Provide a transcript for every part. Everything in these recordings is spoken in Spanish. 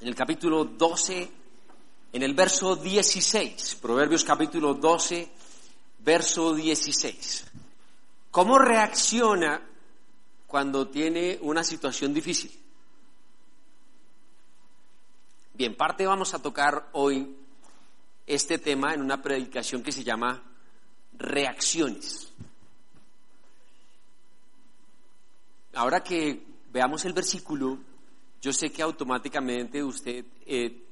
en el capítulo 12, en el verso 16. Proverbios capítulo 12, verso 16. ¿Cómo reacciona cuando tiene una situación difícil. Bien, parte vamos a tocar hoy este tema en una predicación que se llama reacciones. Ahora que veamos el versículo, yo sé que automáticamente usted eh,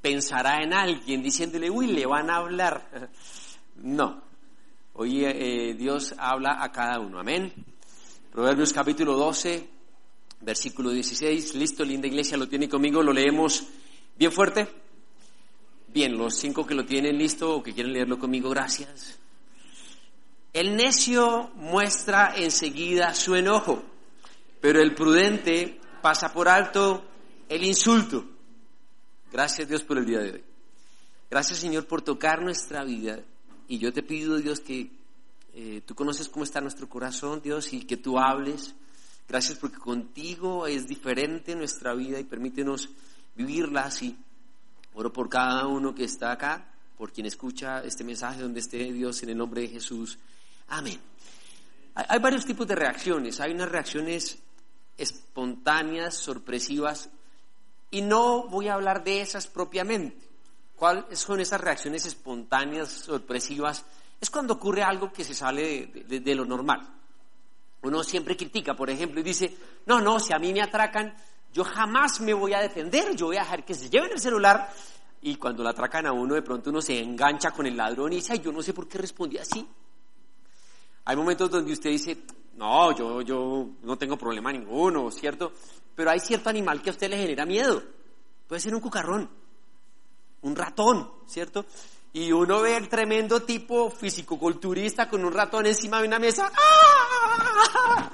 pensará en alguien diciéndole, uy, le van a hablar. No, hoy eh, Dios habla a cada uno, amén. Proverbios capítulo 12, versículo 16. Listo, linda iglesia, lo tiene conmigo, lo leemos bien fuerte. Bien, los cinco que lo tienen listo o que quieren leerlo conmigo, gracias. El necio muestra enseguida su enojo, pero el prudente pasa por alto el insulto. Gracias Dios por el día de hoy. Gracias Señor por tocar nuestra vida. Y yo te pido Dios que eh, tú conoces cómo está nuestro corazón, Dios, y que tú hables. Gracias porque contigo es diferente nuestra vida y permítenos vivirla así. Oro por cada uno que está acá, por quien escucha este mensaje donde esté Dios en el nombre de Jesús. Amén. Hay, varios tipos de reacciones. Hay unas reacciones espontáneas, sorpresivas, y no voy a hablar de esas propiamente. ¿Cuáles son esas reacciones espontáneas, sorpresivas? es cuando ocurre algo que se sale de, lo normal. Uno siempre critica, por ejemplo, y dice, no, no, si a mí me atracan, yo jamás me voy a defender, yo voy a dejar que se lleven el celular. Y cuando la atracan a uno, de pronto uno se engancha con el ladrón y dice, yo no sé por qué respondí así. Hay momentos donde usted dice, no, yo, yo no tengo problema ninguno, ¿cierto? Pero hay cierto animal que a usted le genera miedo. Puede ser un cucarrón, un ratón, ¿cierto? y uno ve el tremendo tipo fisicoculturista con un ratón encima de una mesa. ¡Ah!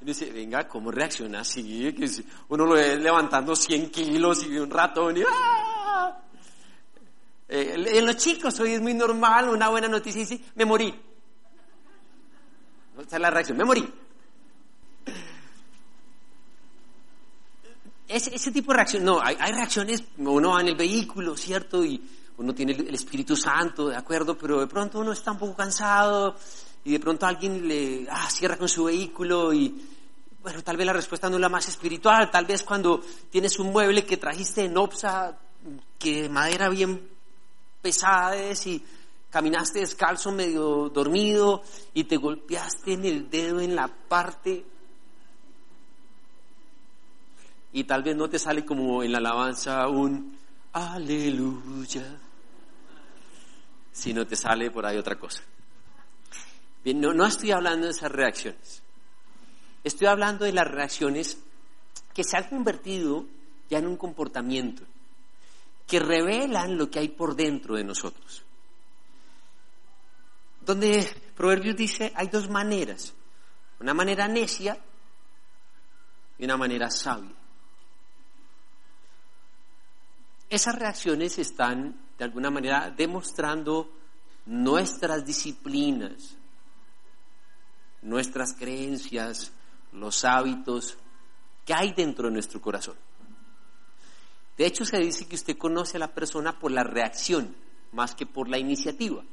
Y dice, venga, ¿cómo reacciona así? Uno lo ve levantando 100 kilos y un ratón y ¡ah! eh, en los chicos hoy es muy normal, una buena noticia dice, me morí. Esa es la reacción, me morí. Ese, ese tipo de reacción, no, hay, reacciones, uno va en el vehículo, ¿cierto? Y uno tiene el Espíritu Santo, ¿de acuerdo? Pero de pronto uno está un poco cansado y de pronto alguien le ah, cierra con su vehículo y, bueno, tal vez la respuesta no es la más espiritual, tal vez cuando tienes un mueble que trajiste en Opsa, que de madera bien pesada es y caminaste descalzo medio dormido y te golpeaste en el dedo en la parte y tal vez no te sale como en la alabanza un aleluya si no te sale por ahí otra cosa. Bien, no, no estoy hablando de esas reacciones. Estoy hablando de las reacciones que se han convertido ya en un comportamiento, que revelan lo que hay por dentro de nosotros. Donde Proverbios dice, hay dos maneras, una manera necia y una manera sabia. Esas reacciones están de alguna manera demostrando nuestras disciplinas, nuestras creencias, los hábitos que hay dentro de nuestro corazón. De hecho, se dice que usted conoce a la persona por la reacción más que por la iniciativa.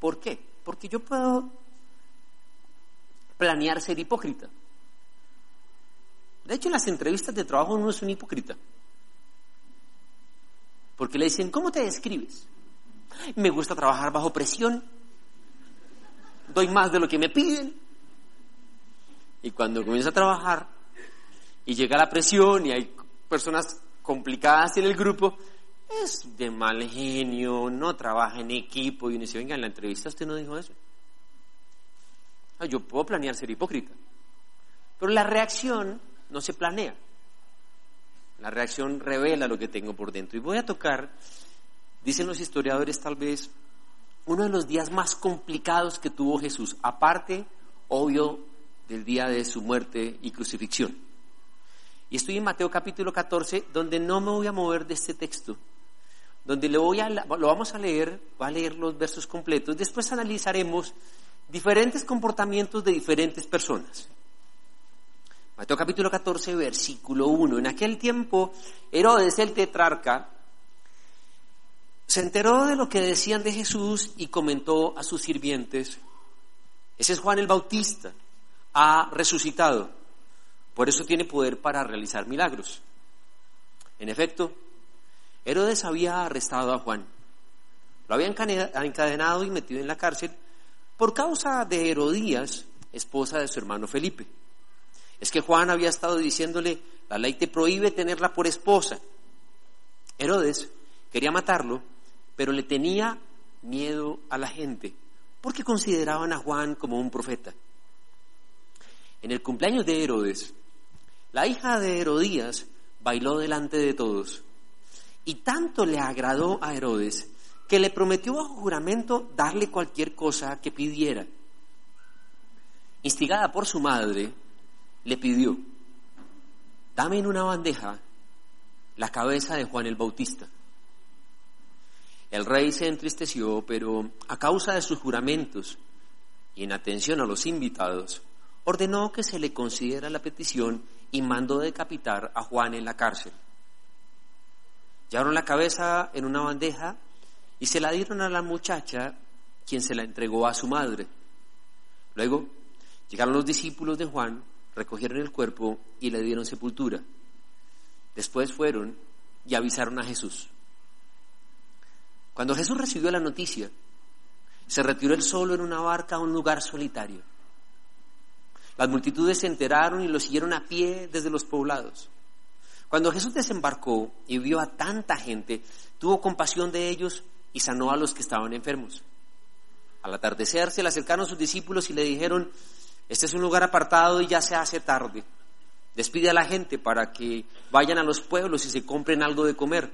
¿Por qué? Porque yo puedo planear ser hipócrita. De hecho, en las entrevistas de trabajo uno es un hipócrita. Porque le dicen, ¿cómo te describes? Me gusta trabajar bajo presión. Doy más de lo que me piden. Y cuando comienza a trabajar y llega la presión y hay personas complicadas en el grupo, es de mal genio, no trabaja en equipo. Y uno dice, venga, en la entrevista usted no dijo eso. Yo puedo planear ser hipócrita. Pero la reacción no se planea. La reacción revela lo que tengo por dentro. Y voy a tocar, dicen los historiadores tal vez, uno de los días más complicados que tuvo Jesús, aparte, obvio, del día de su muerte y crucifixión. Y estoy en Mateo capítulo 14, donde no me voy a mover de este texto, donde lo, voy a, lo vamos a leer, voy a leer los versos completos, después analizaremos diferentes comportamientos de diferentes personas. Mateo capítulo 14, versículo 1. En aquel tiempo, Herodes el tetrarca se enteró de lo que decían de Jesús y comentó a sus sirvientes, ese es Juan el Bautista, ha resucitado, por eso tiene poder para realizar milagros. En efecto, Herodes había arrestado a Juan, lo había encadenado y metido en la cárcel por causa de Herodías, esposa de su hermano Felipe. Es que Juan había estado diciéndole, la ley te prohíbe tenerla por esposa. Herodes quería matarlo, pero le tenía miedo a la gente, porque consideraban a Juan como un profeta. En el cumpleaños de Herodes, la hija de Herodías bailó delante de todos, y tanto le agradó a Herodes que le prometió bajo juramento darle cualquier cosa que pidiera. Instigada por su madre, le pidió, dame en una bandeja la cabeza de Juan el Bautista. El rey se entristeció, pero a causa de sus juramentos y en atención a los invitados, ordenó que se le considera la petición y mandó decapitar a Juan en la cárcel. Llevaron la cabeza en una bandeja y se la dieron a la muchacha, quien se la entregó a su madre. Luego llegaron los discípulos de Juan recogieron el cuerpo y le dieron sepultura. Después fueron y avisaron a Jesús. Cuando Jesús recibió la noticia, se retiró él solo en una barca a un lugar solitario. Las multitudes se enteraron y lo siguieron a pie desde los poblados. Cuando Jesús desembarcó y vio a tanta gente, tuvo compasión de ellos y sanó a los que estaban enfermos. Al atardecer se le acercaron sus discípulos y le dijeron, este es un lugar apartado y ya se hace tarde. Despide a la gente para que vayan a los pueblos y se compren algo de comer.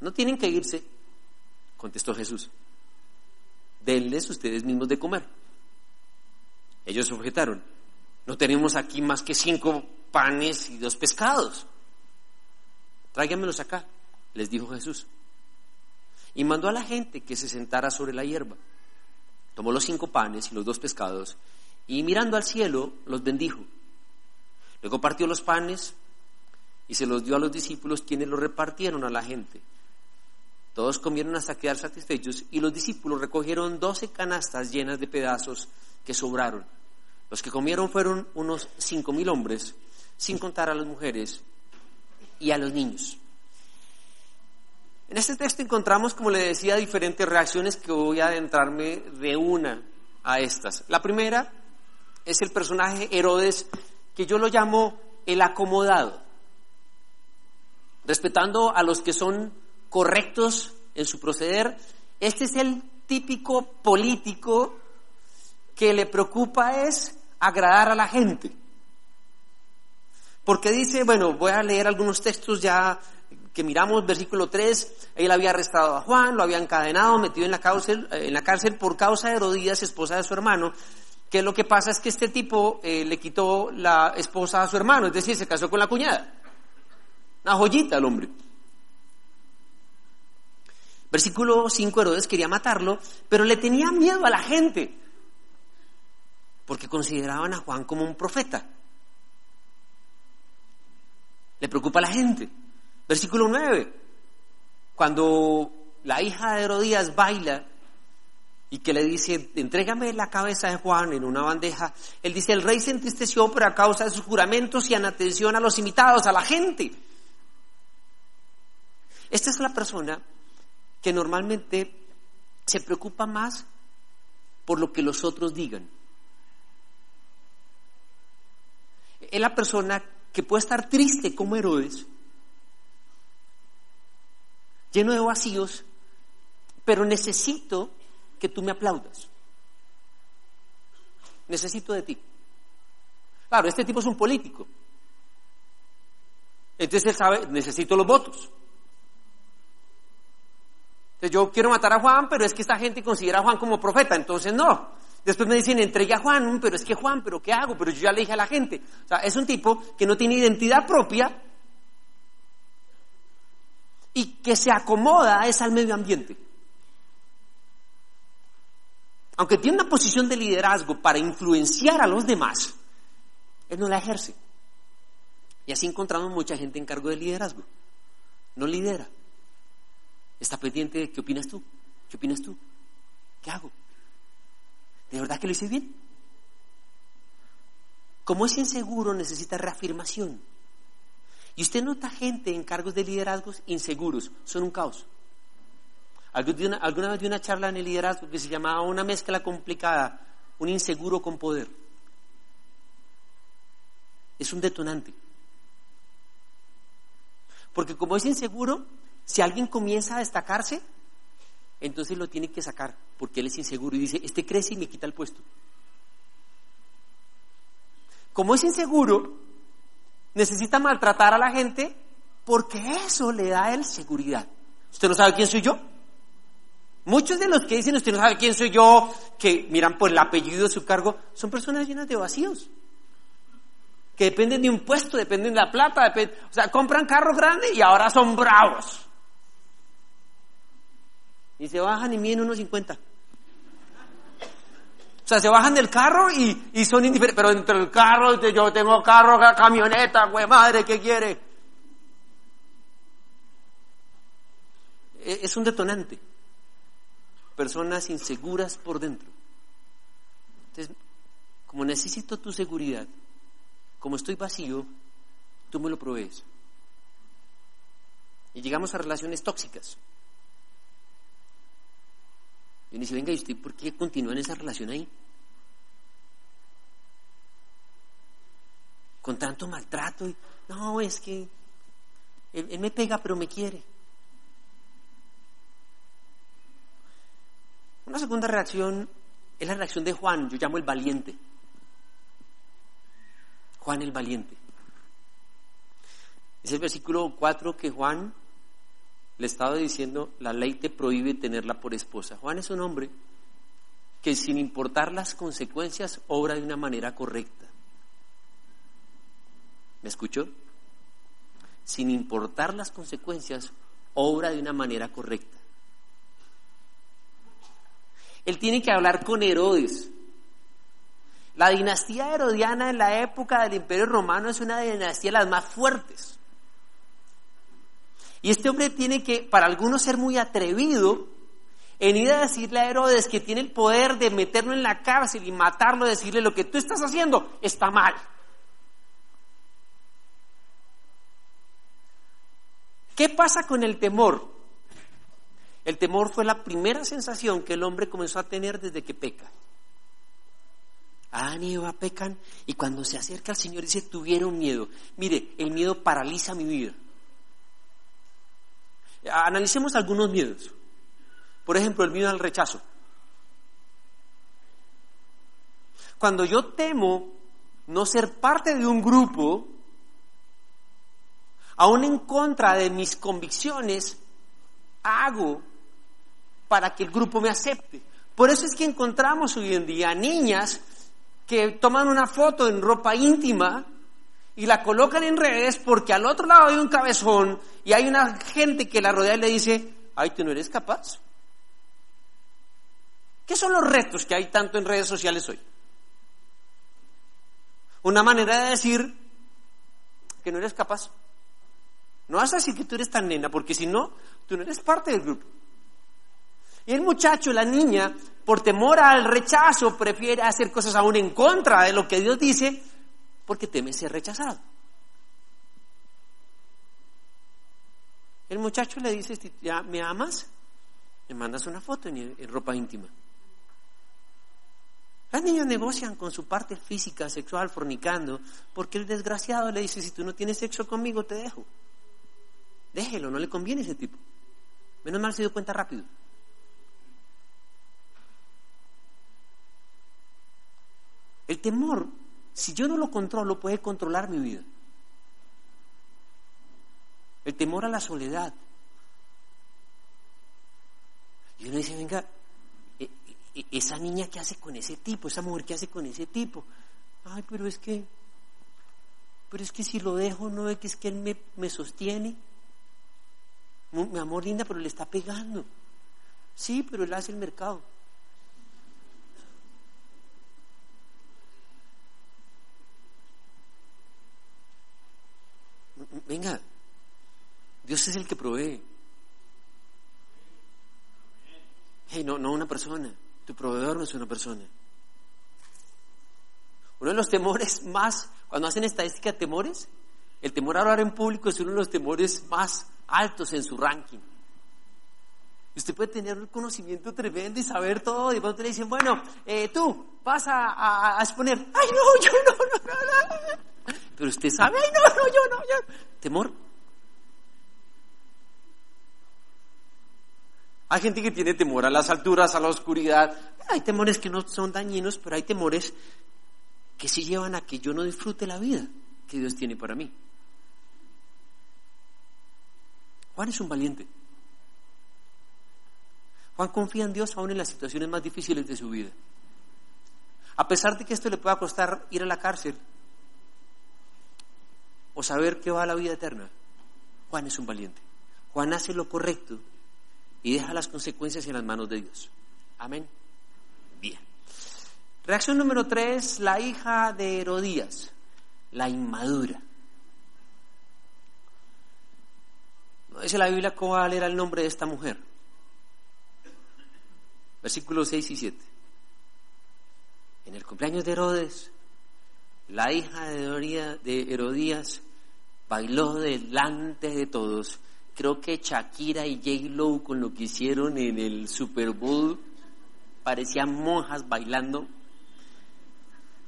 No tienen que irse, contestó Jesús. Denles ustedes mismos de comer. Ellos objetaron, no tenemos aquí más que cinco panes y dos pescados. Tráiganmelos acá, les dijo Jesús. Y mandó a la gente que se sentara sobre la hierba tomó los cinco panes y los dos pescados y mirando al cielo los bendijo. Luego partió los panes y se los dio a los discípulos quienes los repartieron a la gente. Todos comieron hasta quedar satisfechos y los discípulos recogieron doce canastas llenas de pedazos que sobraron. Los que comieron fueron unos cinco mil hombres, sin contar a las mujeres y a los niños. En este texto encontramos, como le decía, diferentes reacciones que voy a adentrarme de una a estas. La primera es el personaje Herodes, que yo lo llamo el acomodado, respetando a los que son correctos en su proceder. Este es el típico político que le preocupa es agradar a la gente. Porque dice, bueno, voy a leer algunos textos ya que miramos, versículo 3, él había arrestado a Juan, lo había encadenado, metido en la cárcel, eh, en la cárcel por causa de Herodías, esposa de su hermano, que lo que pasa es que este tipo eh, le quitó la esposa a su hermano, es decir, se casó con la cuñada. Una joyita el hombre. Versículo 5, Herodes quería matarlo, pero le tenía miedo a la gente, porque consideraban a Juan como un profeta. Le preocupa a la gente. Versículo 9. Cuando la hija de Herodías baila y que le dice, entrégame la cabeza de Juan en una bandeja, él dice, el rey se entristeció por a causa de sus juramentos y en atención a los invitados, a la gente. Esta es la persona que normalmente se preocupa más por lo que los otros digan. Es la persona que puede estar triste como Herodes, lleno de vacíos, pero necesito que tú me aplaudas. Necesito de ti. Claro, este tipo es un político. Entonces él sabe, necesito los votos. Entonces yo quiero matar a Juan, pero es que esta gente considera a Juan como profeta, entonces no. Después me dicen, entregue a Juan, pero es que Juan, pero ¿qué hago? Pero yo ya le dije a la gente. O sea, es un tipo que no tiene identidad propia y que se acomoda es al medio ambiente. Aunque tiene una posición de liderazgo para influenciar a los demás, él no la ejerce. Y así encontramos mucha gente en cargo de liderazgo. No lidera. Está pendiente de qué opinas tú, qué opinas tú, qué hago. ¿De verdad que lo hice bien? Como es inseguro, necesita reafirmación. Y usted nota gente en cargos de liderazgos inseguros, son un caos. Alguna vez di una charla en el liderazgo que se llamaba una mezcla complicada, un inseguro con poder. Es un detonante. Porque como es inseguro, si alguien comienza a destacarse, entonces lo tiene que sacar, porque él es inseguro y dice, este crece y me quita el puesto. Como es inseguro, necesita maltratar a la gente porque eso le da a él seguridad. ¿Usted no sabe quién soy yo? Muchos de los que dicen usted no sabe quién soy yo, que miran por el apellido de su cargo, son personas llenas de vacíos. Que dependen de un puesto, dependen de la plata, o sea, compran carros grandes y ahora son bravos. Y se bajan y miden unos 50. O sea, se bajan del carro y, son indiferentes. Pero entre el carro, yo tengo carro, camioneta, güey, madre, ¿qué quiere? E, es un detonante. Personas inseguras por dentro. Entonces, como necesito tu seguridad, como estoy vacío, tú me lo provees. Y llegamos a relaciones tóxicas. Y uno dice, venga, ¿y usted por qué continúa en esa relación ahí? Con tanto maltrato. No, es que él, me pega, pero me quiere. Una segunda reacción es la reacción de Juan, yo llamo el valiente. Juan el valiente. Es el versículo 4 que Juan le estaba diciendo, la ley te prohíbe tenerla por esposa. Juan es un hombre que sin importar las consecuencias obra de una manera correcta. ¿Me escuchó? Sin importar las consecuencias, obra de una manera correcta. Él tiene que hablar con Herodes. La dinastía herodiana en la época del Imperio Romano es una de las más fuertes. Y este hombre tiene que, para algunos, ser muy atrevido en ir a decirle a Herodes que tiene el poder de meterlo en la cárcel y matarlo, decirle lo que tú estás haciendo está mal. ¿Qué pasa con el temor? El temor fue la primera sensación que el hombre comenzó a tener desde que peca. Adán y Eva pecan y cuando se acerca al Señor dice, tuvieron miedo. Mire, el miedo paraliza mi vida. Analicemos algunos miedos. Por ejemplo, el miedo al rechazo. Cuando yo temo no ser parte de un grupo, aún en contra de mis convicciones, hago para que el grupo me acepte. Por eso es que encontramos hoy en día niñas que toman una foto en ropa íntima y la colocan en redes porque al otro lado hay un cabezón y hay una gente que la rodea y le dice, ay, tú no eres capaz. ¿Qué son los retos que hay tanto en redes sociales hoy? Una manera de decir que no eres capaz. No vas a decir que tú eres tan nena, porque si no, tú no eres parte del grupo. Y el muchacho, la niña, por temor al rechazo, prefiere hacer cosas aún en contra de lo que Dios dice, porque teme ser rechazado. El muchacho le dice, ¿ya me amas? Me mandas una foto en, ropa íntima. Las niñas negocian con su parte física, sexual, fornicando, porque el desgraciado le dice, si tú no tienes sexo conmigo, te dejo. Déjelo, no le conviene ese tipo. Menos mal se dio cuenta rápido. El temor si yo no lo controlo, puede controlar mi vida. el temor a la soledad. Y uno dice, venga, e, e, esa niña que hace con ese tipo, esa mujer que hace con ese tipo, ay, pero es que, pero es que si lo dejo, no es que es que él me, me sostiene. Mi amor linda, pero le está pegando. Sí, pero él hace el mercado. Venga, Dios es el que provee. Hey, no, no una persona. Tu proveedor no es una persona. Uno de los temores más, cuando hacen estadística de temores, el temor a hablar en público es uno de los temores más altos en su ranking. Usted puede tener un conocimiento tremendo y saber todo, y cuando le dicen, bueno, eh, tú vas a, exponer, ay no, yo no, no, no, no, pero usted sabe, ay no, no, yo no, yo. Temor. Hay gente que tiene temor a las alturas, a la oscuridad. Hay temores que no son dañinos, pero hay temores que sí llevan a que yo no disfrute la vida que Dios tiene para mí. Juan es un valiente. Juan confía en Dios aún en las situaciones más difíciles de su vida. A pesar de que esto le pueda costar ir a la cárcel o saber que va a la vida eterna, Juan es un valiente. Juan hace lo correcto y deja las consecuencias en las manos de Dios. Amén. Bien. Reacción número tres, la hija de Herodías, la inmadura. No dice la Biblia cuál era el nombre de esta mujer. Versículos 6 y 7. En el cumpleaños de Herodes, la hija de Herodías bailó delante de todos. Creo que Shakira y J. Lo con lo que hicieron en el Super Bowl parecían monjas bailando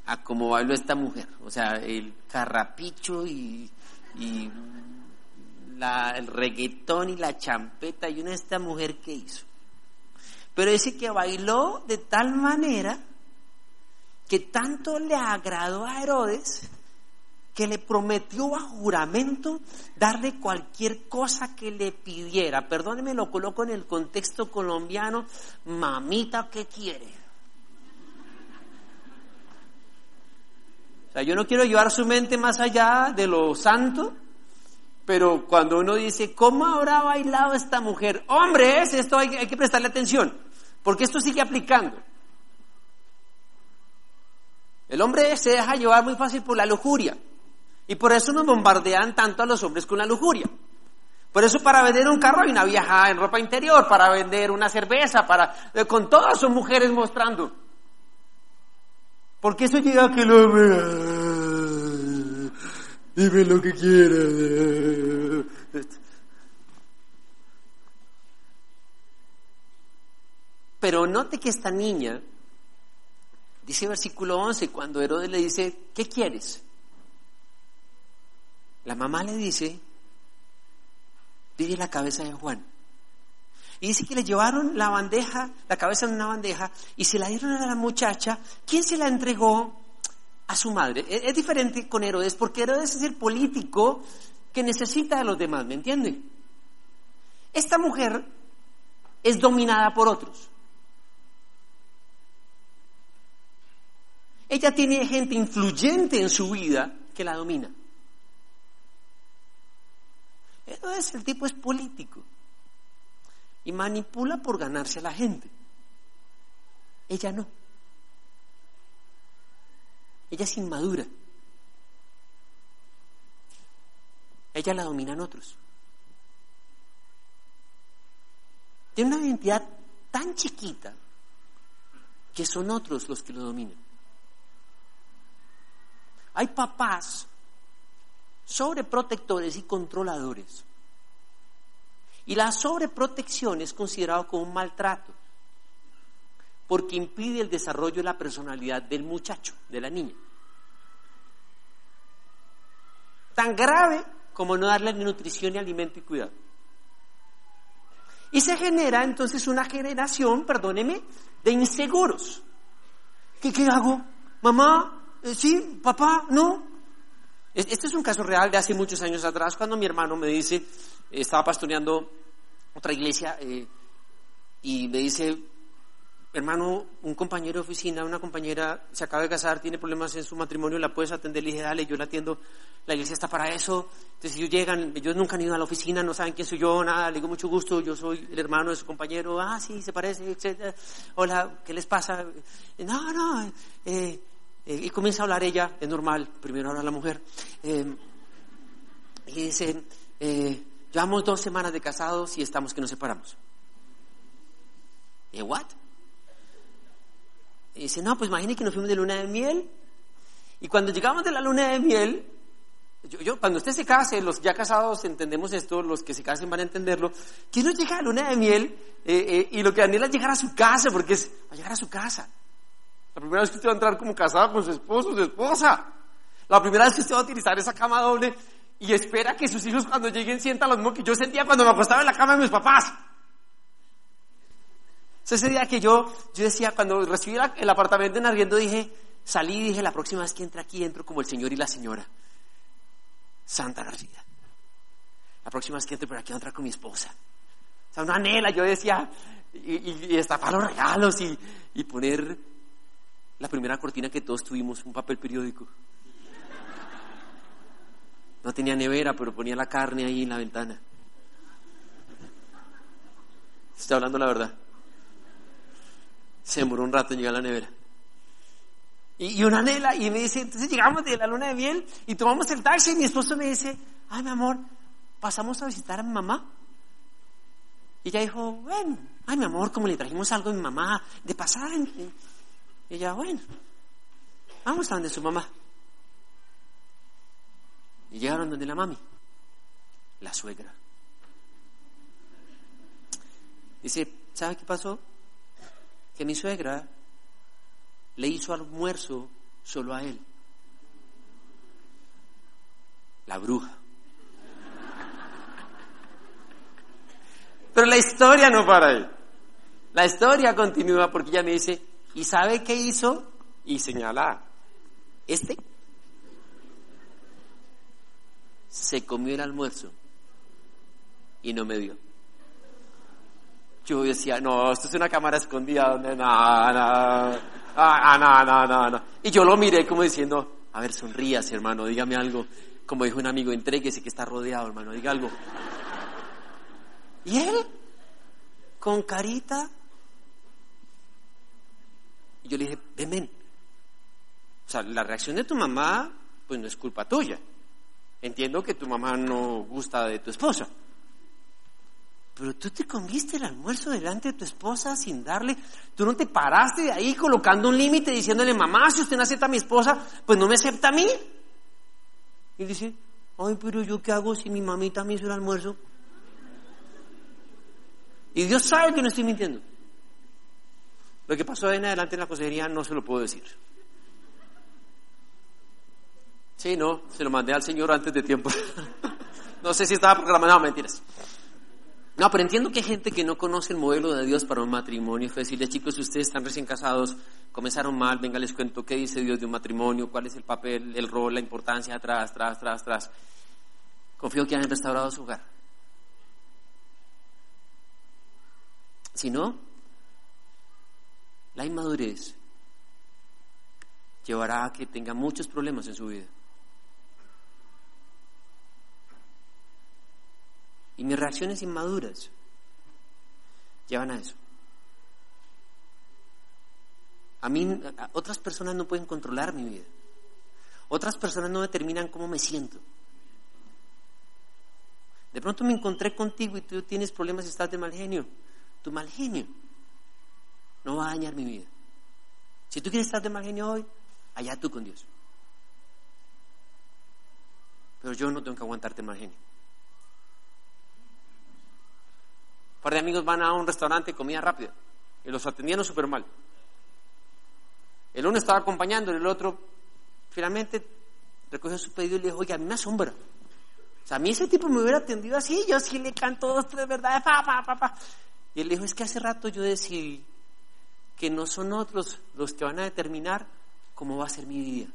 a como bailó esta mujer. O sea, el carrapicho y, el reggaetón y la champeta y una esta mujer que hizo. Pero dice que bailó de tal manera que tanto le agradó a Herodes que le prometió a juramento darle cualquier cosa que le pidiera. Perdóneme, lo coloco en el contexto colombiano, mamita, ¿qué quiere? O sea, yo no quiero llevar su mente más allá de lo santo, pero cuando uno dice, ¿cómo habrá bailado esta mujer? Hombres, esto hay, hay que prestarle atención, porque esto sigue aplicando. El hombre se deja llevar muy fácil por la lujuria. Y por eso nos bombardean tanto a los hombres con la lujuria. Por eso para vender un carro hay una vieja en ropa interior, para vender una cerveza, para eh, con todas son mujeres mostrando. Porque eso llega que el hombre ah, dime lo que quiera. Pero note que esta niña, dice versículo 11, cuando Herodes le dice, ¿qué quieres? La mamá le dice, pide la cabeza de Juan. Y dice que le llevaron la bandeja, la cabeza en una bandeja, y se la dieron a la muchacha. ¿Quién se la entregó? A su madre. Es, es diferente con Herodes, porque Herodes es el político que necesita a los demás, ¿me entiende? Esta mujer es dominada por otros. Ella tiene gente influyente en su vida que la domina. Entonces el tipo es político y manipula por ganarse a la gente. Ella no. Ella es inmadura. Ella la dominan otros. Tiene una identidad tan chiquita que son otros los que lo dominan. Hay papás sobreprotectores y controladores. Y la sobreprotección es considerado como un maltrato, porque impide el desarrollo de la personalidad del muchacho, de la niña. Tan grave como no darle ni nutrición, ni alimento y cuidado. Y se genera entonces una generación, perdóneme, de inseguros. ¿Qué, qué hago? ¿Mamá? Eh, ¿Sí? ¿Papá? ¿No? Este es un caso real de hace muchos años atrás, cuando mi hermano me dice, estaba pastoreando otra iglesia, eh, y me dice, hermano, un compañero de oficina, una compañera se acaba de casar, tiene problemas en su matrimonio, la puedes atender. Le dije, dale, yo la atiendo, la iglesia está para eso. Entonces ellos llegan, ellos nunca han ido a la oficina, no saben quién soy yo, nada, le digo mucho gusto, yo soy el hermano de su compañero, ah, sí, se parece, etc. Hola, ¿qué les pasa? No, no, eh, eh, y comienza a hablar ella, es normal, primero habla la mujer. Eh, y dice, llevamos dos semanas de casados y estamos que nos separamos. ¿Y what? Y dice, no, pues imagínate que nos fuimos de luna de miel. Y cuando llegamos de la luna de miel, yo, cuando usted se case, los ya casados entendemos esto, los que se casen van a entenderlo, que uno llega a luna de miel eh, eh, y lo que anhela es llegar a su casa, porque es a llegar a su casa. La primera vez que usted va a entrar como casado con su esposo, su esposa. La primera vez que usted va a utilizar esa cama doble y espera que sus hijos cuando lleguen sientan los mismo que yo sentía cuando me acostaba en la cama de mis papás ese día que yo, yo decía, cuando recibí el apartamento en arriendo, dije, salí y dije, la próxima vez que entre aquí, entro como el señor y la señora. Santa García. La próxima vez que entre por aquí, voy a entrar con mi esposa. O sea, una anhela, yo decía, y, y, los regalos y, y poner la primera cortina que todos tuvimos, un papel periódico. No tenía nevera, pero ponía la carne ahí en la ventana. Estoy hablando la verdad. Se demoró un rato en llegar a la nevera. Y, una nela, y me dice, entonces llegamos de la luna de miel y tomamos el taxi y mi esposo me dice, ay mi amor, pasamos a visitar a mi mamá. Y ella dijo, bueno, ay mi amor, como le trajimos algo a mi mamá de pasar. Y ella, bueno, vamos a donde su mamá. Y llegaron donde la mami, la suegra. Dice, ¿sabe qué pasó? que mi suegra le hizo almuerzo solo a él. La bruja. Pero la historia no para ahí. La historia continúa porque ella me dice, ¿y sabe qué hizo? Y señala, este se comió el almuerzo y no me dio yo decía, no, esto es una cámara escondida no, no, ah, no, no, no. Y yo lo miré como diciendo, a ver, sonríase, hermano, dígame algo. Como dijo un amigo, entréguese que está rodeado, hermano, diga algo. Y él, con carita, yo le dije, ven. O sea, la reacción de tu mamá, pues no es culpa tuya. Entiendo que tu mamá no gusta de tu esposa pero tú te comiste el almuerzo delante de tu esposa sin darle, tú no te paraste de ahí colocando un límite diciéndole, mamá, si usted no acepta a mi esposa, pues no me acepta a mí. Y dice, ay, pero yo qué hago si mi mamita me hizo el almuerzo. Y Dios sabe que no estoy mintiendo. Lo que pasó en adelante en la consejería no se lo puedo decir. Sí, no, se lo mandé al Señor antes de tiempo. no sé si estaba programado, no, mentiras. No, pero entiendo que hay gente que no conoce el modelo de Dios para un matrimonio. Es decirle, chicos, si ustedes están recién casados, comenzaron mal, venga, les cuento qué dice Dios de un matrimonio, cuál es el papel, el rol, la importancia, atrás, atrás, atrás, atrás. Confío que han restaurado su hogar. Si no, la inmadurez llevará a que tenga muchos problemas en su vida. Y mis reacciones inmaduras llevan a eso. A mí, otras personas no pueden controlar mi vida. Otras personas no determinan cómo me siento. De pronto me encontré contigo y tú tienes problemas y estás de mal genio. Tu mal genio no va a dañar mi vida. Si tú quieres estar de mal genio hoy, allá tú con Dios. Pero yo no tengo que aguantarte mal genio. Un par de amigos van a un restaurante de comida rápida y los atendieron súper mal. El uno estaba acompañando el otro finalmente recogió su pedido y le dijo, oye, a mí me asombra. O sea, a mí ese tipo me hubiera atendido así, yo sí le canto dos, tres verdades, pa, pa, pa, pa. Y él dijo, es que hace rato yo decidí que no son otros los que van a determinar cómo va a ser mi vida.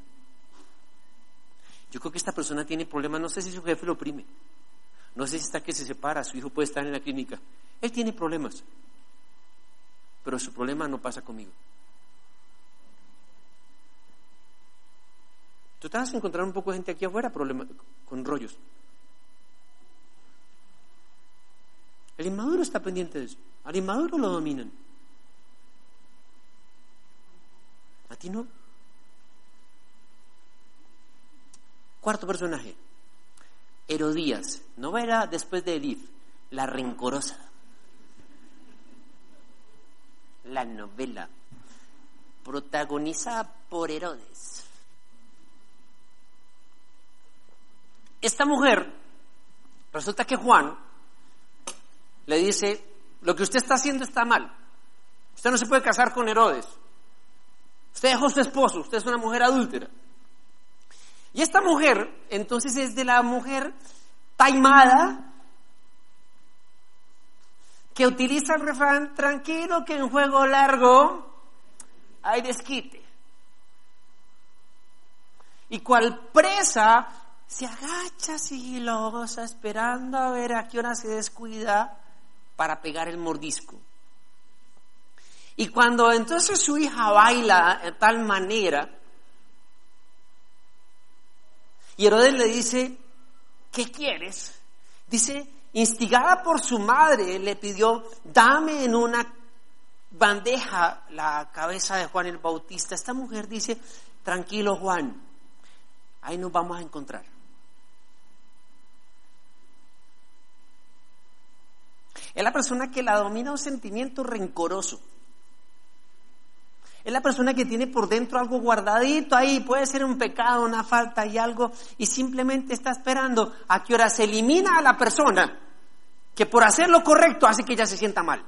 Yo creo que esta persona tiene problemas, no sé si su jefe lo oprime, no sé si está que se separa, su hijo puede estar en la clínica. Él tiene problemas, pero su problema no pasa conmigo. Tú te vas a encontrar un poco de gente aquí afuera con rollos. El inmaduro está pendiente de eso. Al inmaduro lo dominan. A ti no. Cuarto personaje. Herodías. Novela después de Edith. La rencorosa. La novela. Protagonizada por Herodes. Esta mujer, resulta que Juan le dice, lo que usted está haciendo está mal. Usted no se puede casar con Herodes. Usted dejó su esposo, usted es una mujer adúltera. Y esta mujer, entonces es de la mujer taimada, que utiliza el refrán, tranquilo que en juego largo hay desquite. Y cual presa se agacha sigilosa esperando a ver a qué hora se descuida para pegar el mordisco. Y cuando entonces su hija baila de tal manera, y Herodes le dice, ¿qué quieres? Dice, instigada por su madre, le pidió, dame en una bandeja la cabeza de Juan el Bautista. Esta mujer dice, tranquilo Juan, ahí nos vamos a encontrar. Es la persona que la domina un sentimiento rencoroso. Es la persona que tiene por dentro algo guardadito ahí, puede ser un pecado, una falta y algo, y simplemente está esperando a que ahora se elimina a la persona que por hacer lo correcto hace que ella se sienta mal.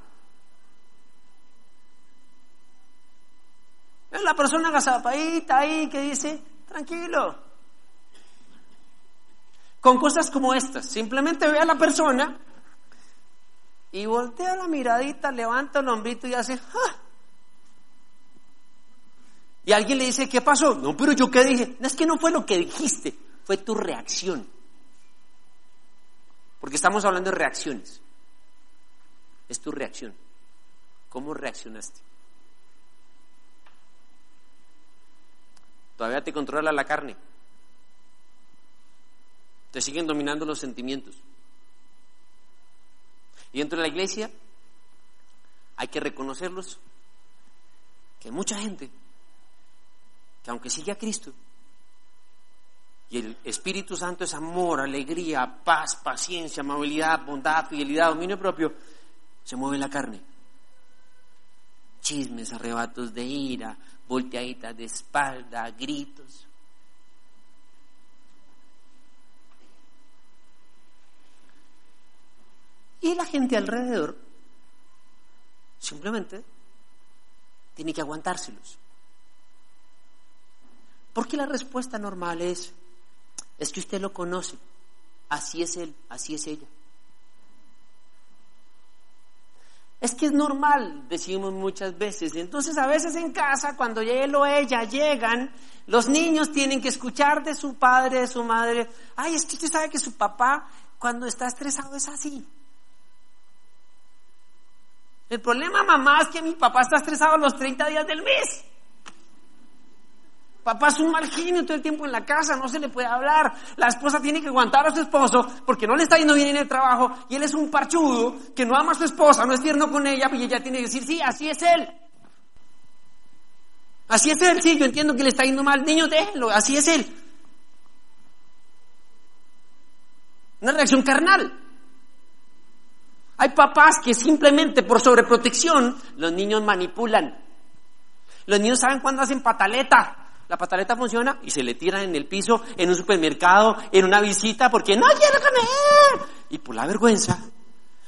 Es la persona agazapadita ahí que dice, tranquilo. Con cosas como estas, simplemente ve a la persona y voltea la miradita, levanta el hombrito y hace, ¡ah! Y alguien le dice, ¿qué pasó? No, pero yo qué dije. No es que no fue lo que dijiste, fue tu reacción. Porque estamos hablando de reacciones. Es tu reacción. ¿Cómo reaccionaste? Todavía te controla la carne. Te siguen dominando los sentimientos. Y dentro de la iglesia hay que reconocerlos, que mucha gente que aunque sigue a Cristo, y el Espíritu Santo es amor, alegría, paz, paciencia, amabilidad, bondad, fidelidad, dominio propio, se mueve la carne. Chismes, arrebatos de ira, volteaditas de espalda, gritos. Y la gente alrededor simplemente tiene que aguantárselos. Porque la respuesta normal es, es que usted lo conoce, así es él, así es ella. Es que es normal, decimos muchas veces. Entonces a veces en casa, cuando él o ella llegan, los niños tienen que escuchar de su padre, de su madre, ay, es que usted sabe que su papá cuando está estresado es así. El problema, mamá, es que mi papá está estresado los 30 días del mes. Papá es un mal genio todo el tiempo en la casa, no se le puede hablar. La esposa tiene que aguantar a su esposo porque no le está yendo bien en el trabajo y él es un parchudo que no ama a su esposa, no es tierno con ella y ella tiene que decir, sí, así es él. Así es él, sí, yo entiendo que le está yendo mal. Niños, déjenlo, así es él. Una reacción carnal. Hay papás que simplemente por sobreprotección los niños manipulan. Los niños saben cuándo hacen pataleta. La pataleta funciona y se le tiran en el piso, en un supermercado, en una visita, porque no quiero comer. Y por la vergüenza.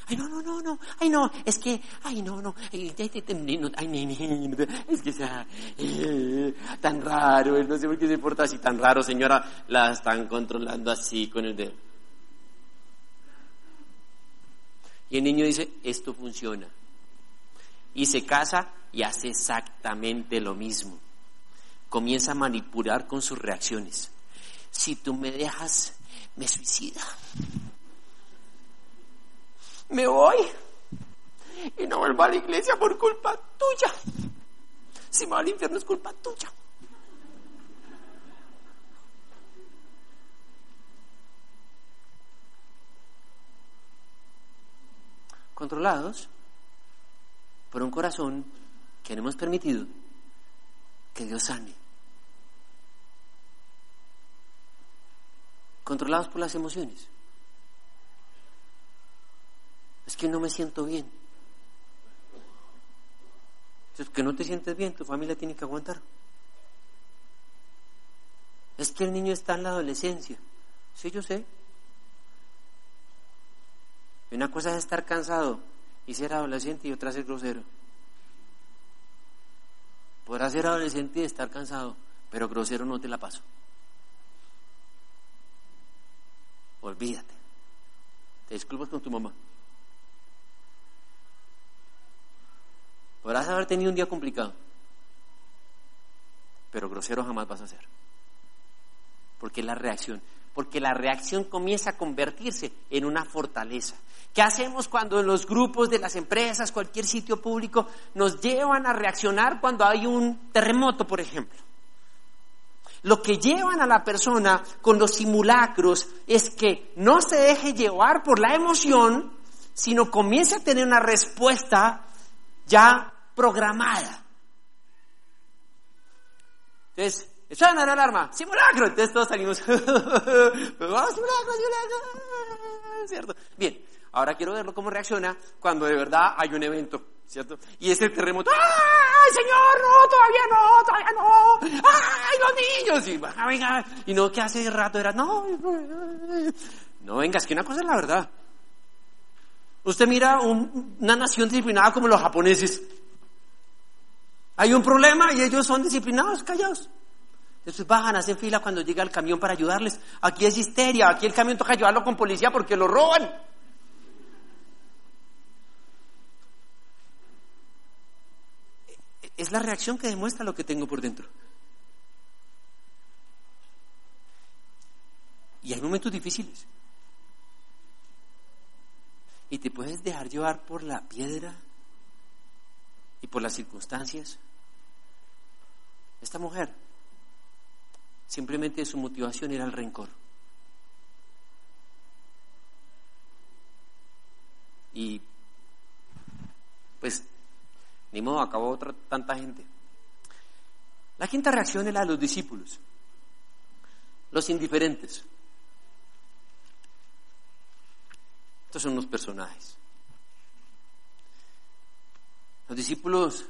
Ay, no, no, no, no. Ay, no, es que, ay, no, no. Ay, es que sea eh, tan raro. No sé por qué se porta así tan raro, señora. La están controlando así con el dedo. Y el niño dice, esto funciona. Y se casa y hace exactamente lo mismo. Comienza a manipular con sus reacciones. si tú me dejas, me suicida. Me voy y no vuelvo a la iglesia por culpa tuya. Si me voy al infierno es culpa tuya. Controlados por un corazón que no hemos permitido que Dios sane. Controlados por las emociones. Es que no me siento bien. Es que no te sientes bien, tu familia tiene que aguantar. Es que el niño está en la adolescencia. Sí, yo sé. Una cosa es estar cansado y ser adolescente y otra ser grosero. Podrás ser adolescente y estar cansado, pero grosero no te la paso. Olvídate. Te disculpas con tu mamá. Podrás haber tenido un día complicado, pero grosero jamás vas a ser. Porque la reacción. Porque la reacción comienza a convertirse en una fortaleza. ¿Qué hacemos cuando en los grupos de las empresas, cualquier sitio público, nos llevan a reaccionar cuando hay un terremoto, por ejemplo? Lo que llevan a la persona con los simulacros es que no se deje llevar por la emoción, sino comience a tener una respuesta ya programada. Entonces, suena la alarma, simulacro, entonces todos salimos, vamos, simulacro, simulacro, ¿cierto? Bien, ahora quiero verlo cómo reacciona cuando de verdad hay un evento, ¿cierto? Y es el terremoto, ¡ay, señor, no, todavía no, todavía no! ¡Ay, los niños! Y, venga, venga, y no, que hace rato era, no, no, venga, es que una cosa es la verdad. Usted mira una nación disciplinada como los japoneses, hay un problema y ellos son disciplinados, callados. Entonces bajan, hacen fila cuando llega el camión para ayudarles. Aquí es histeria, aquí el camión toca llevarlo con policía porque lo roban. Es la reacción que demuestra lo que tengo por dentro. Y hay momentos difíciles. Y te puedes dejar llevar por la piedra y por las circunstancias. Esta mujer, simplemente su motivación era el rencor. Y pues, ni modo, acabó otra, tanta gente. La quinta reacción es la de los discípulos, los indiferentes. Estos son los personajes. Los discípulos,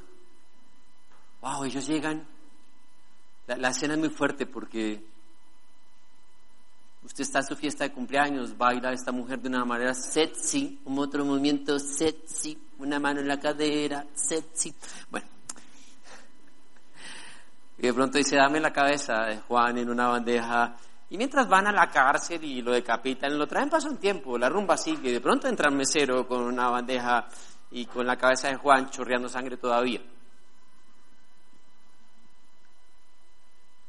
wow, ellos llegan la, escena es muy fuerte porque usted está en su fiesta de cumpleaños, va a ir a esta mujer de una manera sexy, un otro movimiento sexy, una mano en la cadera, sexy. Bueno. Y de pronto dice, dame la cabeza de Juan en una bandeja. Y mientras van a la cárcel y lo decapitan, lo traen pasa un tiempo, la rumba sigue. De pronto entra un mesero con una bandeja y con la cabeza de Juan chorreando sangre todavía.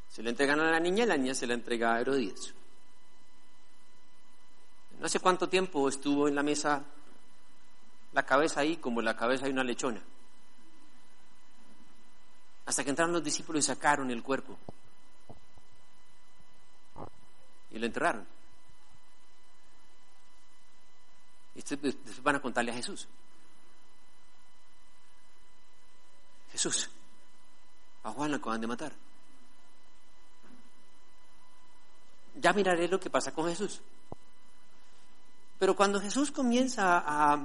Se le entregan a la niña y la niña se la entrega a Herodías. No sé cuánto tiempo estuvo en la mesa la cabeza ahí como la cabeza de una lechona. Hasta que entraron los discípulos y sacaron el cuerpo. Y lo enterraron. Y después van a contarle a Jesús. Jesús, a Juan la acaban de matar. ya miraré lo que pasa con Jesús. Pero cuando Jesús comienza a,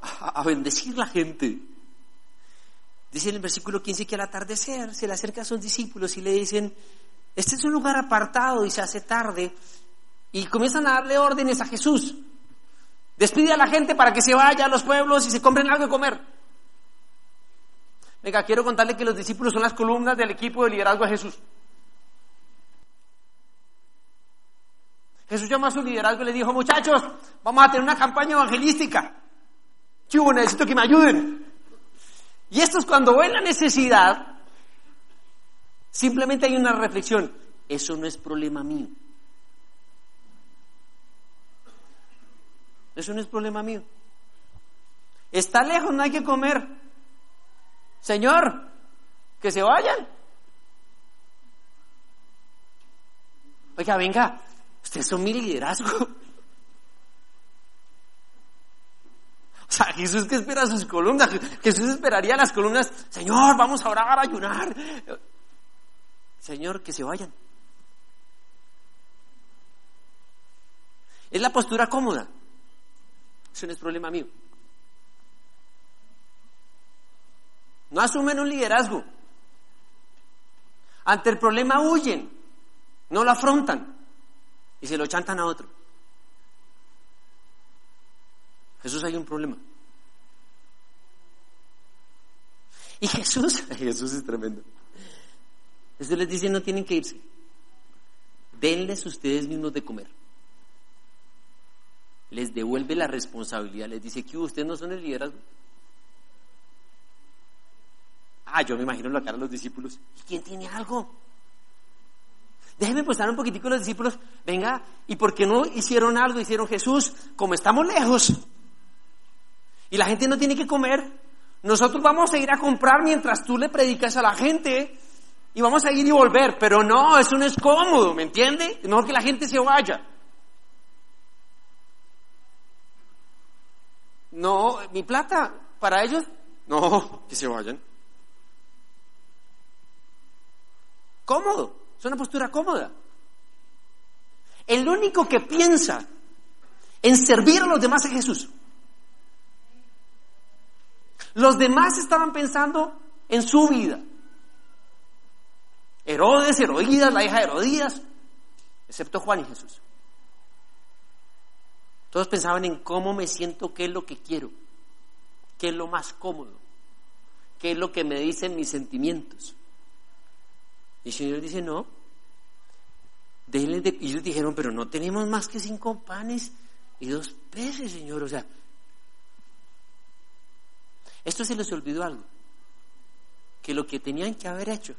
a, bendecir la gente, dice en el versículo 15 que al atardecer se le acerca a sus discípulos y le dicen, este es un lugar apartado y se hace tarde, y comienzan a darle órdenes a Jesús. Despide a la gente para que se vaya a los pueblos y se compren algo de comer. Venga, quiero contarle que los discípulos son las columnas del equipo de liderazgo de Jesús. Jesús llamó a su liderazgo y le dijo, muchachos, vamos a tener una campaña evangelística. Yo necesito que me ayuden. Y estos cuando ven la necesidad, Simplemente hay una reflexión. Eso no es problema mío. Eso no es problema mío. Está lejos, no hay que comer. Señor, que se vayan. Oiga, venga, ustedes son mi liderazgo. O sea, Jesús que espera sus columnas, Jesús esperaría las columnas, Señor, vamos a orar, a ayunar. Señor, que se vayan. Es la postura cómoda. Eso no es problema mío. No asumen un liderazgo. Ante el problema huyen, no lo afrontan y se lo chantan a otro. Jesús hay un problema. Y Jesús, Jesús es tremendo. Jesús les dice, no tienen que irse. Denles ustedes mismos de comer. Les devuelve la responsabilidad. Les dice que ustedes no son el liderazgo. Ah, yo me imagino la cara de los discípulos. ¿Y quién tiene algo? Déjenme postar un poquitico los discípulos. Venga, ¿y por qué no hicieron algo? Hicieron Jesús, como estamos lejos y la gente no tiene que comer, nosotros vamos a ir a comprar mientras tú le predicas a la gente y vamos a ir y volver. Pero no, eso no es cómodo, ¿me entiende? Es mejor que la gente se vaya. No, mi plata, para ellos, no, que se vayan. Cómodo, es una postura cómoda. El único que piensa en servir a los demás es Jesús. Los demás estaban pensando en su vida. Herodes, Herodías, la hija de Herodías, excepto Juan y Jesús. Todos pensaban en cómo me siento, qué es lo que quiero, qué es lo más cómodo, qué es lo que me dicen mis sentimientos. Y el Señor dice, no. de... Y ellos dijeron, pero no tenemos más que cinco panes y dos peces, Señor. O sea, esto se les olvidó algo, que lo que tenían que haber hecho,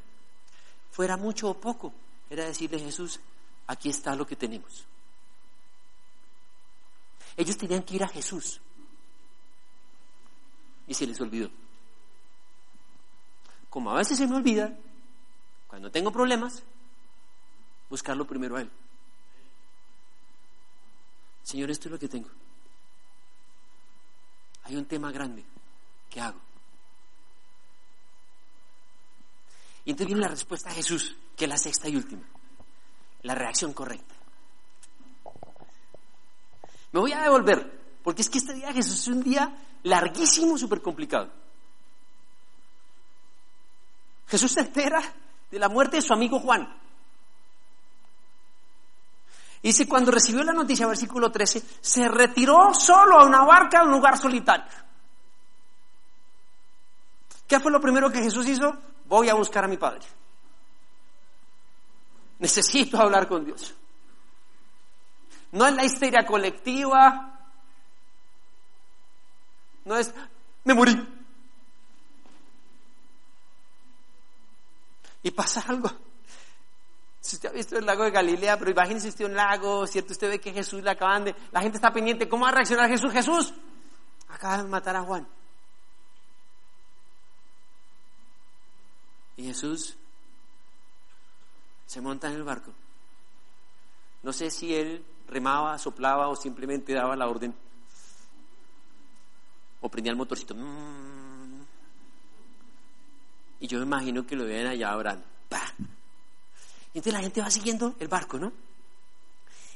fuera mucho o poco, era decirle Jesús, aquí está lo que tenemos. Ellos tenían que ir a Jesús y se les olvidó. Como a veces se me olvida, cuando tengo problemas, buscarlo primero a Él. Señor, esto es lo que tengo. Hay un tema grande. ¿Qué hago? Y entonces viene la respuesta a Jesús, que es la sexta y última. La reacción correcta. Me voy a devolver, porque es que este día de Jesús es un día larguísimo, súper complicado. Jesús se entera de la muerte de su amigo Juan. Dice, cuando recibió la noticia, versículo 13, se retiró solo a una barca a un lugar solitario. ¿Qué fue lo primero que Jesús hizo? Voy a buscar a mi Padre. Necesito hablar con Dios. No es la histeria colectiva. No es, me morí. Y pasa algo. Si usted ha visto el lago de Galilea, pero imagínese usted un lago, ¿cierto? Usted ve que Jesús le acaban de... La gente está pendiente. ¿Cómo va a reaccionar Jesús? Jesús, acaba de matar a Juan. Y Jesús se monta en el barco. No sé si él remaba, soplaba o simplemente daba la orden. O prendía el motorcito. Y yo me imagino que lo ven allá orando. Y entonces la gente va siguiendo el barco, ¿no?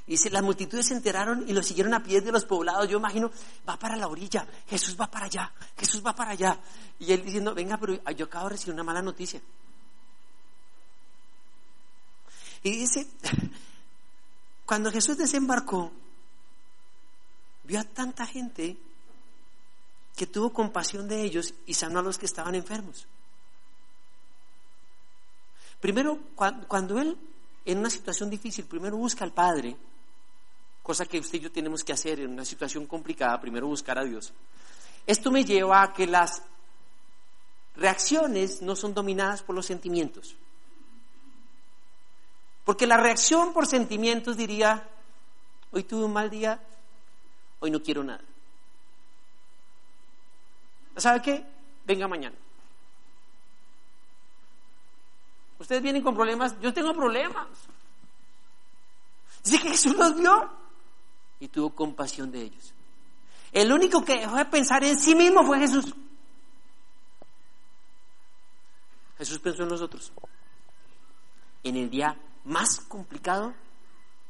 Y dice, las multitudes se enteraron y lo siguieron a pie de los poblados. Yo imagino, va para la orilla, Jesús va para allá, Jesús va para allá. Y él diciendo, venga, pero yo acabo de recibir una mala noticia. Y dice, cuando Jesús desembarcó, vio a tanta gente que tuvo compasión de ellos y sanó a los que estaban enfermos. Primero, cuando él, en una situación difícil, primero busca al Padre, cosa que usted y yo tenemos que hacer en una situación complicada, primero buscar a Dios. Esto me lleva a que las reacciones no son dominadas por los sentimientos. Porque la reacción por sentimientos diría, hoy tuve un mal día, hoy no quiero nada. ¿Sabe qué? Venga mañana. Ustedes vienen con problemas, yo tengo problemas. Dice que Jesús los vio y tuvo compasión de ellos. El único que dejó de pensar en sí mismo fue Jesús. Jesús pensó en nosotros. En el día más complicado,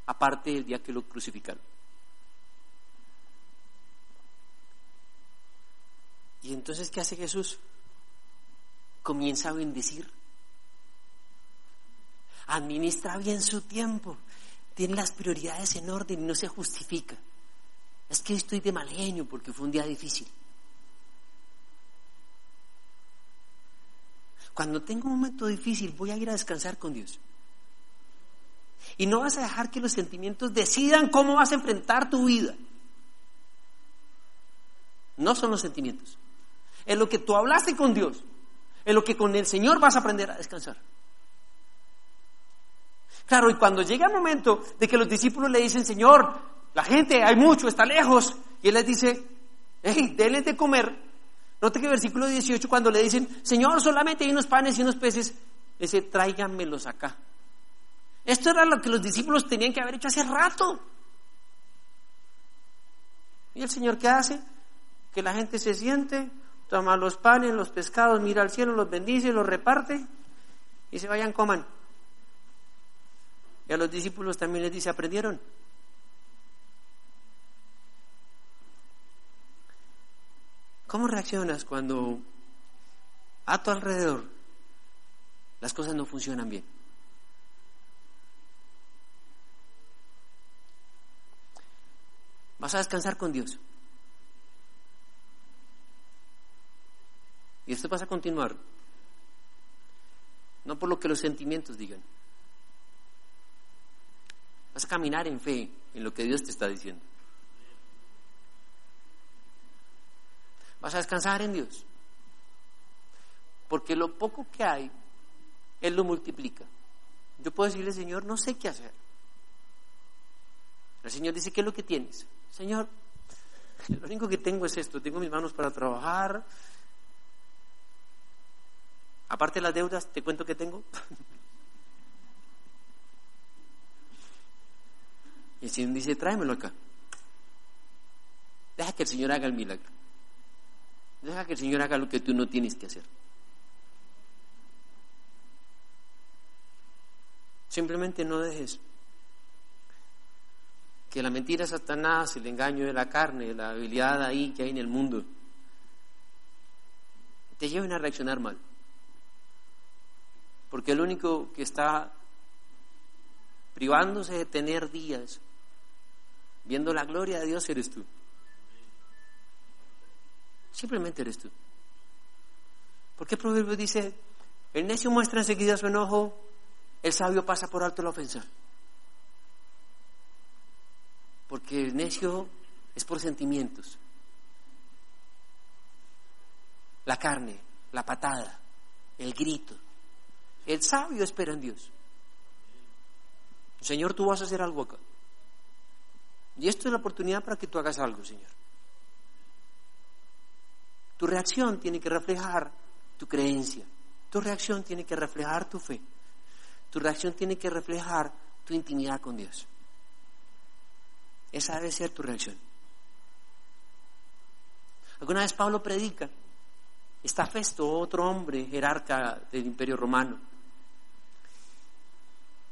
aparte del día que lo crucificaron. Y entonces, ¿qué hace Jesús? Comienza a bendecir. Administra bien su tiempo. Tiene las prioridades en orden y no se justifica. Es que estoy de mal genio porque fue un día difícil. Cuando tengo un momento difícil, voy a ir a descansar con Dios. Y no vas a dejar que los sentimientos decidan cómo vas a enfrentar tu vida. No son los sentimientos. Es lo que tú hablaste con Dios. Es lo que con el Señor vas a aprender a descansar. Claro, y cuando llega el momento de que los discípulos le dicen, Señor, la gente, hay mucho, está lejos, y Él les dice, hey, denle de comer. Note que versículo 18, cuando le dicen, Señor, solamente hay unos panes y unos peces, dice, tráiganmelos acá. Esto era lo que los discípulos tenían que haber hecho hace rato. ¿Y el Señor qué hace? Que la gente se siente, toma los panes, los pescados, mira al cielo, los bendice, los reparte y se vayan, coman. Y a los discípulos también les dice, ¿aprendieron? ¿Cómo reaccionas cuando a tu alrededor las cosas no funcionan bien? Vas a descansar con Dios. Y esto vas a continuar. No por lo que los sentimientos digan. Vas a caminar en fe en lo que Dios te está diciendo. Vas a descansar en Dios. Porque lo poco que hay, Él lo multiplica. Yo puedo decirle, Señor, no sé qué hacer. El Señor dice, ¿qué es lo que tienes? Señor, lo único que tengo es esto. Tengo mis manos para trabajar. Aparte de las deudas, te cuento que tengo. Y el Señor dice, tráemelo acá. Deja que el Señor haga el milagro. Deja que el Señor haga lo que tú no tienes que hacer. Simplemente no dejes que la mentira de Satanás, el engaño de la carne, la habilidad ahí que hay en el mundo, te lleven a reaccionar mal. Porque el único que está privándose de tener días viendo la gloria de Dios eres tú. Simplemente eres tú. ¿Por qué Proverbio dice, el necio muestra enseguida su enojo, el sabio pasa por alto la ofensa? Porque el necio es por sentimientos. La carne, la patada, el grito. El sabio espera en Dios. Señor, tú vas a hacer algo acá. Y esto es la oportunidad para que tú hagas algo, Señor. Tu reacción tiene que reflejar tu creencia. Tu reacción tiene que reflejar tu fe. Tu reacción tiene que reflejar tu intimidad con Dios. Esa debe ser tu reacción. Alguna vez Pablo predica. Está Festo, otro hombre jerarca del imperio romano.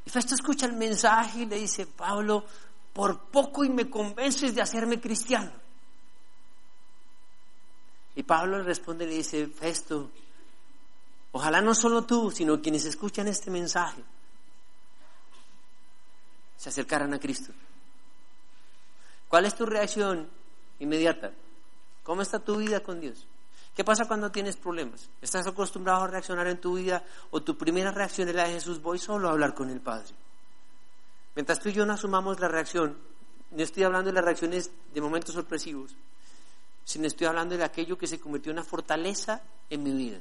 Y Festo escucha el mensaje y le dice, Pablo, por poco y me convences de hacerme cristiano. Y Pablo responde y le dice, Festo, ojalá no solo tú, sino quienes escuchan este mensaje se acercaran a Cristo. ¿Cuál es tu reacción inmediata? ¿Cómo está tu vida con Dios? ¿Qué pasa cuando tienes problemas? ¿Estás acostumbrado a reaccionar en tu vida o tu primera reacción es la de Jesús, voy solo a hablar con el Padre? Mientras tú y yo no asumamos la reacción, no estoy hablando de las reacciones de momentos sorpresivos, sino estoy hablando de aquello que se convirtió en una fortaleza en mi vida.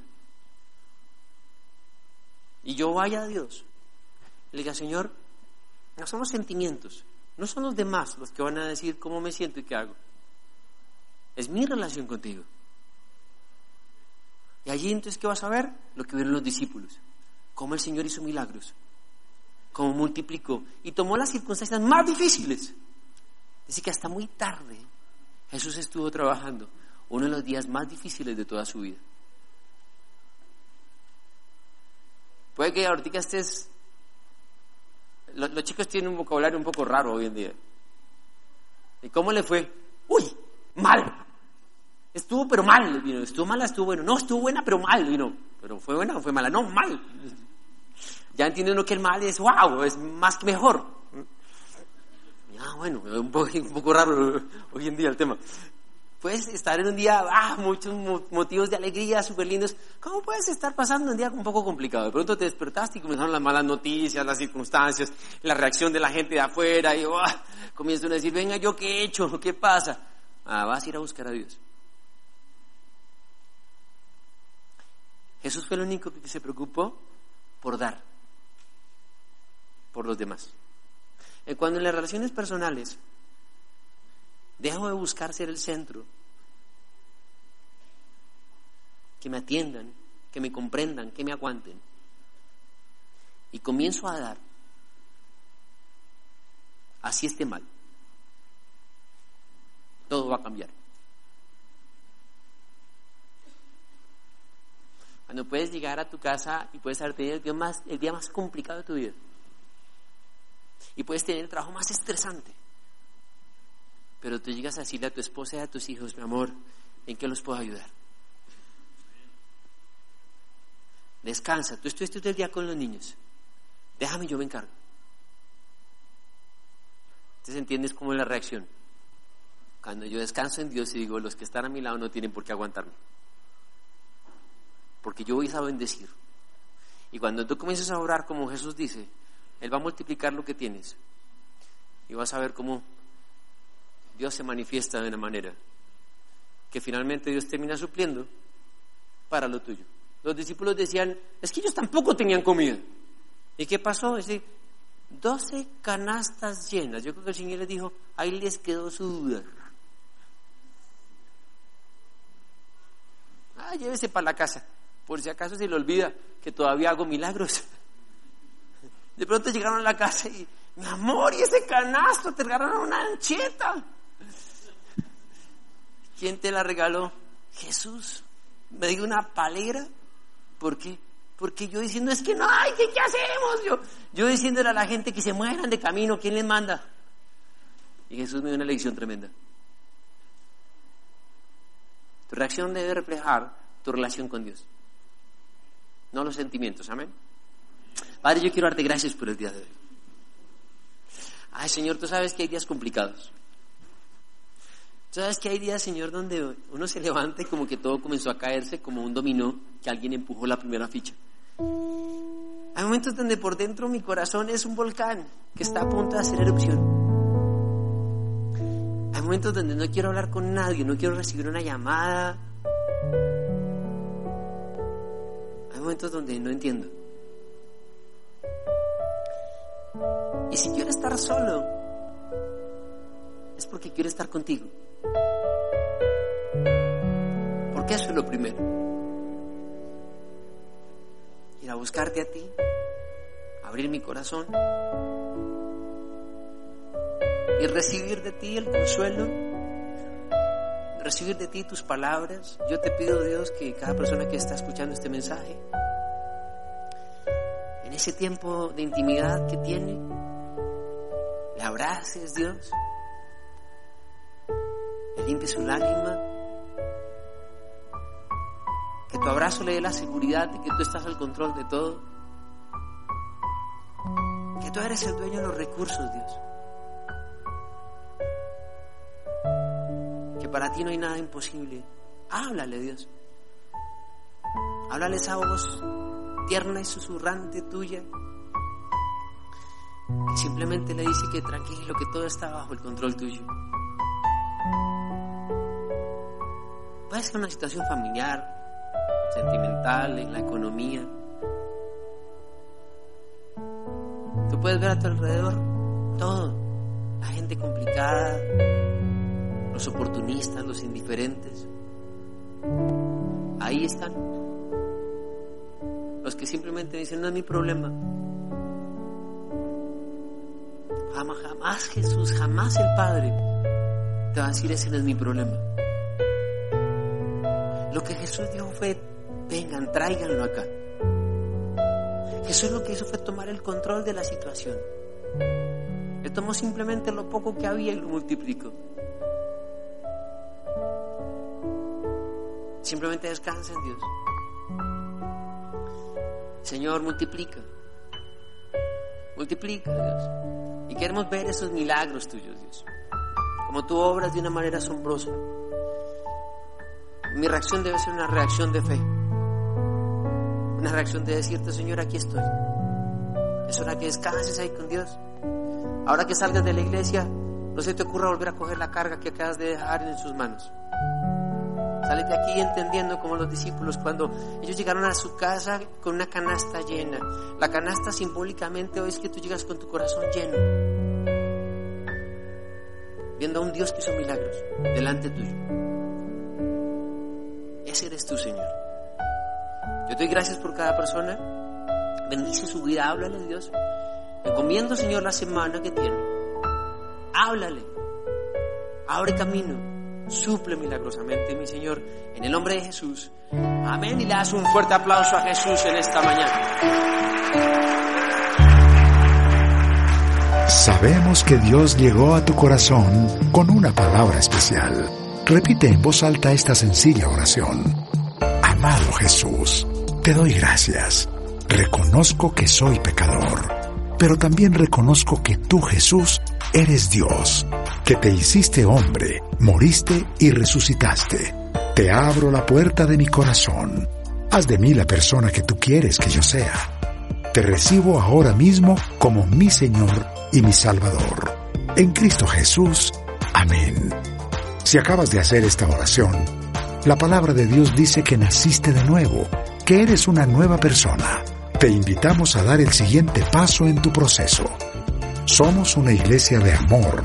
Y yo vaya a Dios, le diga, Señor, No son los sentimientos, no son los demás los que van a decir cómo me siento y qué hago. Es mi relación contigo. Y allí entonces, ¿qué vas a ver? Lo que vieron los discípulos. Cómo el Señor hizo milagros. Cómo multiplicó. Y tomó las circunstancias más difíciles. Dice que hasta muy tarde Jesús estuvo trabajando uno de los días más difíciles de toda su vida. Puede que ahorita estés... Los, los chicos tienen un vocabulario un poco raro hoy en día. ¿Y cómo le fue? Uy, mal. Estuvo pero mal, vino. Estuvo mala, estuvo bueno. No, estuvo buena pero mal. Pero fue buena o fue mala. No, mal. Ya entiende uno que el mal es wow, es más que mejor. Ah, bueno, un poco, raro hoy en día el tema. Puedes estar en un día, ah, muchos motivos de alegría súper lindos. ¿Cómo puedes estar pasando un día un poco complicado? De pronto te despertaste y comenzaron las malas noticias, las circunstancias, la reacción de la gente de afuera y ah, comienzan a decir, venga, ¿yo qué he hecho? ¿Qué pasa? Ah, vas a ir a buscar a Dios. Jesús fue el único que se preocupó por dar, por los demás. Y cuando en las relaciones personales dejo de buscar ser el centro, que me atiendan, que me comprendan, que me aguanten, y comienzo a dar, así esté mal, todo va a cambiar. Cuando puedes llegar a tu casa y puedes haber tenido el día más, el día más complicado de tu vida. Y puedes tener el trabajo más estresante. Pero tú llegas a decirle a tu esposa y a tus hijos, mi amor, ¿en qué los puedo ayudar? Descansa, tú estuviste todo el día con los niños. Déjame, yo me encargo. Entonces entiendes cómo es la reacción. Cuando yo descanso en Dios y digo, los que están a mi lado no tienen por qué aguantarme porque yo voy a bendecir. Y cuando tú comiences a orar como Jesús dice, Él va a multiplicar lo que tienes. Y vas a ver cómo Dios se manifiesta de una manera que finalmente Dios termina supliendo para lo tuyo. Los discípulos decían, es que ellos tampoco tenían comida. ¿Y qué pasó? Es decir, 12 canastas llenas. Yo creo que el Señor les dijo, ahí les quedó su duda. Ah, llévese para la casa por si acaso se le olvida que todavía hago milagros. De pronto llegaron a la casa y, mi amor, y ese canasto, te regalaron una ancheta. ¿Quién te la regaló? Jesús. Me dio una palera. ¿Por qué? Porque yo diciendo, es que no hay, ¿qué, qué hacemos? Yo, yo diciéndole a la gente que se mueran de camino, ¿quién les manda? Y Jesús me dio una lección tremenda. Tu reacción debe reflejar tu relación con Dios no los sentimientos. Amén. Padre, yo quiero darte gracias por el día de hoy. Ay, Señor, tú sabes que hay días complicados. Tú sabes que hay días, Señor, donde uno se levanta y como que todo comenzó a caerse como un dominó que alguien empujó la primera ficha. Hay momentos donde por dentro mi corazón es un volcán que está a punto de hacer erupción. Hay momentos donde no quiero hablar con nadie, no quiero recibir una llamada, momentos donde no entiendo. Y si quiero estar solo, es porque quiero estar contigo. Porque eso es lo primero. Ir a buscarte a ti, abrir mi corazón y recibir de ti el consuelo, recibir de ti tus palabras. Yo te pido, Dios, que cada persona que está escuchando este mensaje ese tiempo de intimidad que tiene, le abraces, Dios, le limpie su lágrima, que tu abrazo le dé la seguridad de que tú estás al control de todo, que tú eres el dueño de los recursos, Dios, que para ti no hay nada imposible. Háblale, Dios. Háblale esa voz tierna y susurrante tuya, que simplemente le dice que tranquilo, que todo está bajo el control tuyo. Puede ser una situación familiar, sentimental, en la economía. Tú puedes ver a tu alrededor todo. La gente complicada, los oportunistas, los indiferentes. Ahí están. Que simplemente dicen, no es mi problema. Jamás, jamás Jesús, jamás el Padre te va a decir, ese no es mi problema. Lo que Jesús dijo fue, vengan, tráiganlo acá. Jesús lo que hizo fue tomar el control de la situación. Le tomó simplemente lo poco que había y lo multiplicó. Simplemente descansa en Dios. Señor, multiplica. Multiplica, Dios. Y queremos ver esos milagros tuyos, Dios. Como tú obras de una manera asombrosa. Mi reacción debe ser una reacción de fe. Una reacción de decirte, Señor, aquí estoy. Es hora que descanses ahí con Dios. Ahora que salgas de la iglesia, no se te ocurra volver a coger la carga que acabas de dejar en sus manos. Sales de aquí entendiendo como los discípulos cuando ellos llegaron a su casa con una canasta llena. La canasta simbólicamente hoy es que tú llegas con tu corazón lleno. Viendo a un Dios que hizo milagros delante tuyo. Ese eres tú, Señor. Yo te doy gracias por cada persona. Bendice su vida, háblale Dios. Encomiendo, Señor, la semana que tiene. Háblale. Abre camino suple milagrosamente, mi Señor, en el nombre de Jesús. Amén. Y le das un fuerte aplauso a Jesús en esta mañana. Sabemos que Dios llegó a tu corazón con una palabra especial. Repite en voz alta esta sencilla oración. Amado Jesús, te doy gracias. Reconozco que soy pecador, pero también reconozco que tú, Jesús, eres Dios, que te hiciste hombre, moriste y resucitaste. Te abro la puerta de mi corazón. Haz de mí la persona que tú quieres que yo sea. Te recibo ahora mismo como mi Señor y mi Salvador. En Cristo Jesús. Amén. Si acabas de hacer esta oración, la palabra de Dios dice que naciste de nuevo, que eres una nueva persona. Te invitamos a dar el siguiente paso en tu proceso. Somos una iglesia de amor